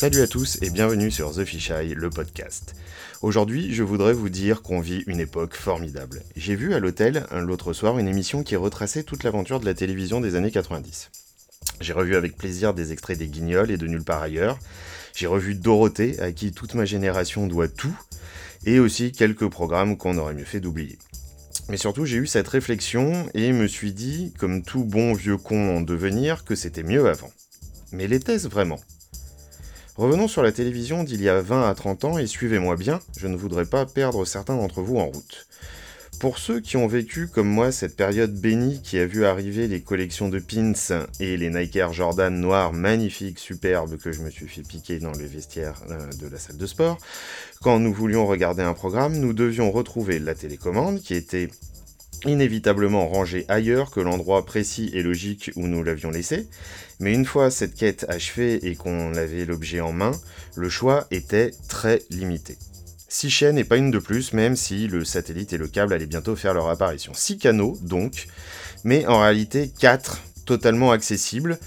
Salut à tous et bienvenue sur The Fisheye, le podcast. Aujourd'hui, je voudrais vous dire qu'on vit une époque formidable. J'ai vu à l'hôtel, l'autre soir, une émission qui retraçait toute l'aventure de la télévision des années 90. J'ai revu avec plaisir des extraits des Guignols et de Nulle part ailleurs. J'ai revu Dorothée, à qui toute ma génération doit tout, et aussi quelques programmes qu'on aurait mieux fait d'oublier. Mais surtout, j'ai eu cette réflexion et me suis dit, comme tout bon vieux con en devenir, que c'était mieux avant. Mais l'était-ce vraiment? Revenons sur la télévision d'il y a 20 à 30 ans et suivez-moi bien, je ne voudrais pas perdre certains d'entre vous en route. Pour ceux qui ont vécu comme moi cette période bénie qui a vu arriver les collections de pins et les Nike Jordan noirs magnifiques, superbes que je me suis fait piquer dans le vestiaire euh, de la salle de sport, quand nous voulions regarder un programme, nous devions retrouver la télécommande qui était inévitablement rangée ailleurs que l'endroit précis et logique où nous l'avions laissé, mais une fois cette quête achevée et qu'on avait l'objet en main, le choix était très limité. 6 chaînes et pas une de plus, même si le satellite et le câble allaient bientôt faire leur apparition. 6 canaux donc, mais en réalité 4 totalement accessibles,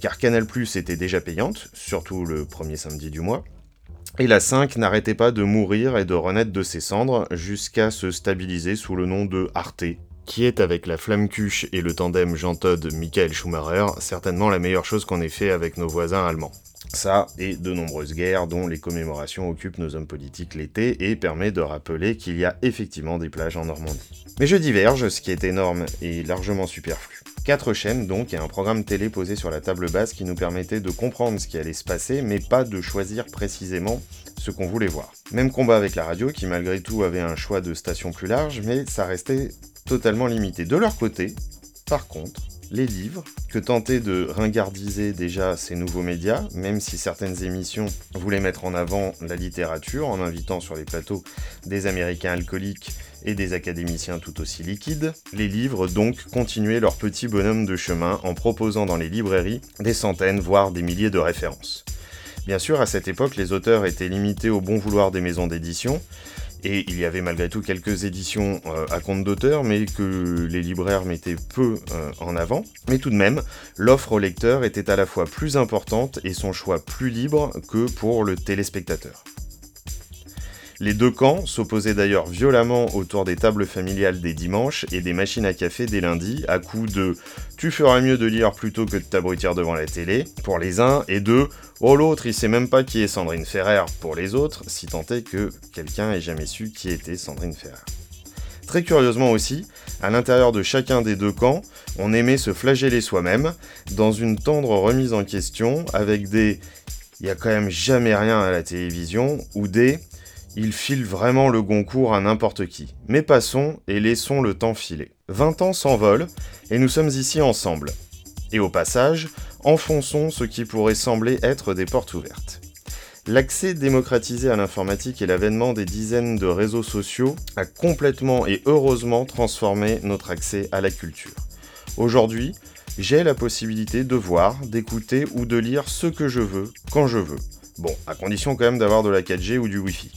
car Canal Plus était déjà payante, surtout le premier samedi du mois. Et la 5 n'arrêtait pas de mourir et de renaître de ses cendres jusqu'à se stabiliser sous le nom de Arte, qui est avec la flamme cuche et le tandem Jean Todt Michael Schumacher certainement la meilleure chose qu'on ait fait avec nos voisins allemands. Ça et de nombreuses guerres dont les commémorations occupent nos hommes politiques l'été et permet de rappeler qu'il y a effectivement des plages en Normandie. Mais je diverge, ce qui est énorme et largement superflu. Quatre chaînes donc et un programme télé posé sur la table basse qui nous permettait de comprendre ce qui allait se passer mais pas de choisir précisément ce qu'on voulait voir. Même combat avec la radio qui malgré tout avait un choix de stations plus large mais ça restait totalement limité. De leur côté, par contre, les livres, que tenter de ringardiser déjà ces nouveaux médias, même si certaines émissions voulaient mettre en avant la littérature en invitant sur les plateaux des Américains alcooliques et des académiciens tout aussi liquides, les livres donc continuaient leur petit bonhomme de chemin en proposant dans les librairies des centaines, voire des milliers de références. Bien sûr, à cette époque, les auteurs étaient limités au bon vouloir des maisons d'édition, et il y avait malgré tout quelques éditions euh, à compte d'auteur, mais que les libraires mettaient peu euh, en avant. Mais tout de même, l'offre au lecteur était à la fois plus importante et son choix plus libre que pour le téléspectateur. Les deux camps s'opposaient d'ailleurs violemment autour des tables familiales des dimanches et des machines à café des lundis, à coups de tu feras mieux de lire plutôt que de t'abrutir devant la télé, pour les uns, et de oh l'autre il sait même pas qui est Sandrine Ferrer pour les autres, si tant est que quelqu'un ait jamais su qui était Sandrine Ferrer. Très curieusement aussi, à l'intérieur de chacun des deux camps, on aimait se flageller soi-même, dans une tendre remise en question, avec des il y a quand même jamais rien à la télévision, ou des il file vraiment le Goncourt à n'importe qui. Mais passons et laissons le temps filer. 20 ans s'envolent et nous sommes ici ensemble. Et au passage, enfonçons ce qui pourrait sembler être des portes ouvertes. L'accès démocratisé à l'informatique et l'avènement des dizaines de réseaux sociaux a complètement et heureusement transformé notre accès à la culture. Aujourd'hui, j'ai la possibilité de voir, d'écouter ou de lire ce que je veux, quand je veux. Bon, à condition quand même d'avoir de la 4G ou du Wi-Fi.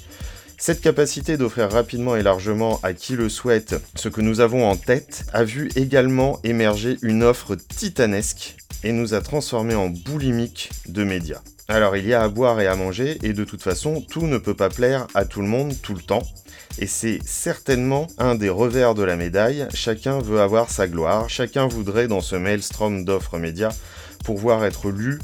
Cette capacité d'offrir rapidement et largement à qui le souhaite ce que nous avons en tête a vu également émerger une offre titanesque et nous a transformés en boulimiques de médias. Alors il y a à boire et à manger et de toute façon tout ne peut pas plaire à tout le monde tout le temps. Et c'est certainement un des revers de la médaille, chacun veut avoir sa gloire, chacun voudrait dans ce maelstrom d'offres médias pouvoir être lu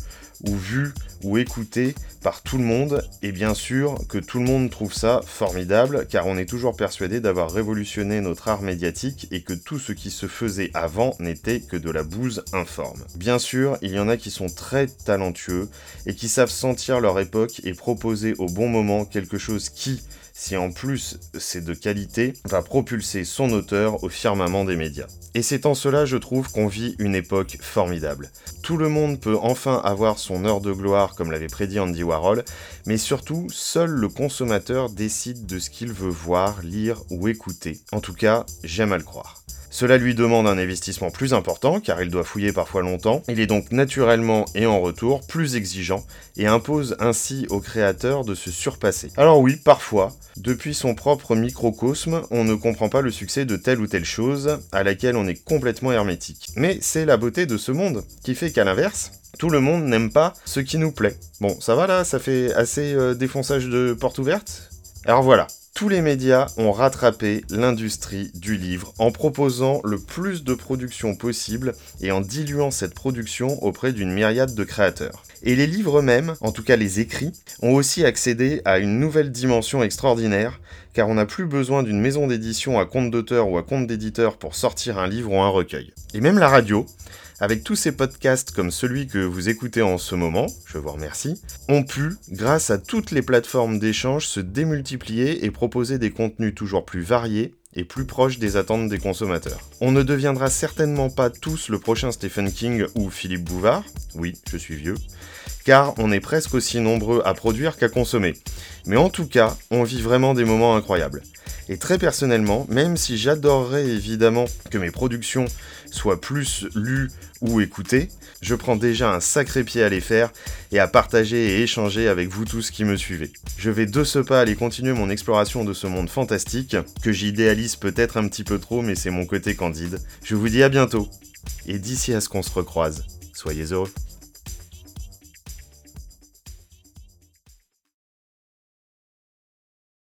ou vu ou écouté par tout le monde, et bien sûr que tout le monde trouve ça formidable, car on est toujours persuadé d'avoir révolutionné notre art médiatique et que tout ce qui se faisait avant n'était que de la bouse informe. Bien sûr, il y en a qui sont très talentueux et qui savent sentir leur époque et proposer au bon moment quelque chose qui, si en plus c'est de qualité, va propulser son auteur au firmament des médias. Et c'est en cela, je trouve, qu'on vit une époque formidable. Tout le monde peut enfin avoir son heure de gloire, comme l'avait prédit Andy Warhol, mais surtout, seul le consommateur décide de ce qu'il veut voir, lire ou écouter. En tout cas, j'aime à le croire. Cela lui demande un investissement plus important car il doit fouiller parfois longtemps, il est donc naturellement et en retour plus exigeant et impose ainsi au créateur de se surpasser. Alors oui, parfois, depuis son propre microcosme, on ne comprend pas le succès de telle ou telle chose à laquelle on est complètement hermétique. Mais c'est la beauté de ce monde qui fait qu'à l'inverse, tout le monde n'aime pas ce qui nous plaît. Bon, ça va là, ça fait assez euh, défonçage de porte ouverte? Alors voilà, tous les médias ont rattrapé l'industrie du livre en proposant le plus de production possible et en diluant cette production auprès d'une myriade de créateurs. Et les livres eux-mêmes, en tout cas les écrits, ont aussi accédé à une nouvelle dimension extraordinaire, car on n'a plus besoin d'une maison d'édition à compte d'auteur ou à compte d'éditeur pour sortir un livre ou un recueil. Et même la radio, avec tous ces podcasts comme celui que vous écoutez en ce moment, je vous remercie, ont pu, grâce à toutes les plateformes d'échange, se démultiplier et proposer des contenus toujours plus variés et plus proches des attentes des consommateurs. On ne deviendra certainement pas tous le prochain Stephen King ou Philippe Bouvard, oui, je suis vieux, car on est presque aussi nombreux à produire qu'à consommer. Mais en tout cas, on vit vraiment des moments incroyables. Et très personnellement, même si j'adorerais évidemment que mes productions soient plus lues ou écoutées, je prends déjà un sacré pied à les faire et à partager et échanger avec vous tous qui me suivez. Je vais de ce pas aller continuer mon exploration de ce monde fantastique, que j'idéalise peut-être un petit peu trop, mais c'est mon côté candide. Je vous dis à bientôt. Et d'ici à ce qu'on se recroise, soyez heureux.